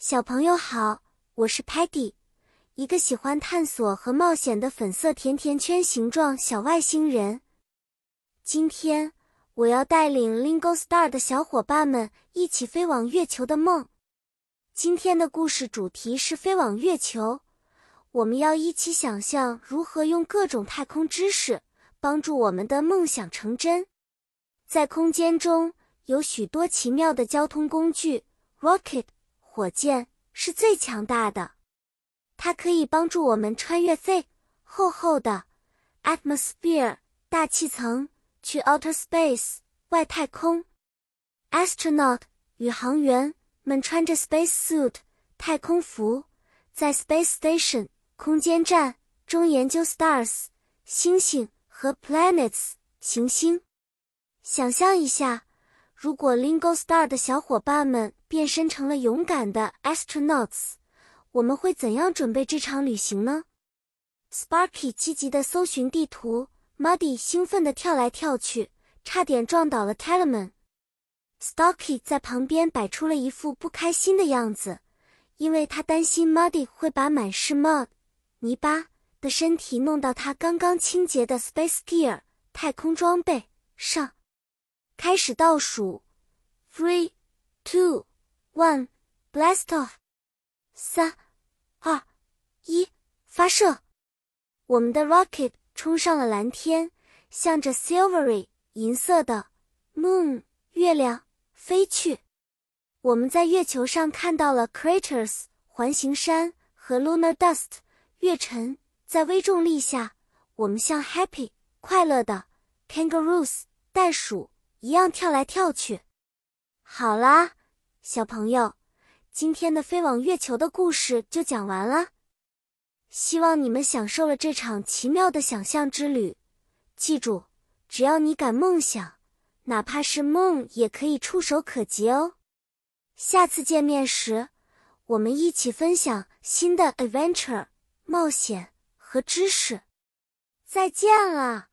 小朋友好，我是 Patty，一个喜欢探索和冒险的粉色甜甜圈形状小外星人。今天我要带领 Lingo Star 的小伙伴们一起飞往月球的梦。今天的故事主题是飞往月球，我们要一起想象如何用各种太空知识帮助我们的梦想成真。在空间中有许多奇妙的交通工具，rocket。火箭是最强大的，它可以帮助我们穿越 thick 厚厚的 atmosphere 大气层，去 outer space 外太空。astronaut 宇航员们穿着 space suit 太空服，在 space station 空间站中研究 stars 星星和 planets 行星。想象一下。如果 Lingo Star 的小伙伴们变身成了勇敢的 astronauts，我们会怎样准备这场旅行呢？Sparky 积极地搜寻地图，Muddy 兴奋地跳来跳去，差点撞倒了 Telemann。Stocky 在旁边摆出了一副不开心的样子，因为他担心 Muddy 会把满是 mud 泥巴的身体弄到他刚刚清洁的 space gear 太空装备上。开始倒数，three, two, one, blast off！三、二、一，发射！我们的 rocket 冲上了蓝天，向着 silvery 银色的 moon 月亮飞去。我们在月球上看到了 craters 环形山和 lunar dust 月尘。在微重力下，我们像 happy 快乐的 kangaroos 袋鼠。一样跳来跳去。好啦，小朋友，今天的飞往月球的故事就讲完了。希望你们享受了这场奇妙的想象之旅。记住，只要你敢梦想，哪怕是梦也可以触手可及哦。下次见面时，我们一起分享新的 adventure 冒险和知识。再见了。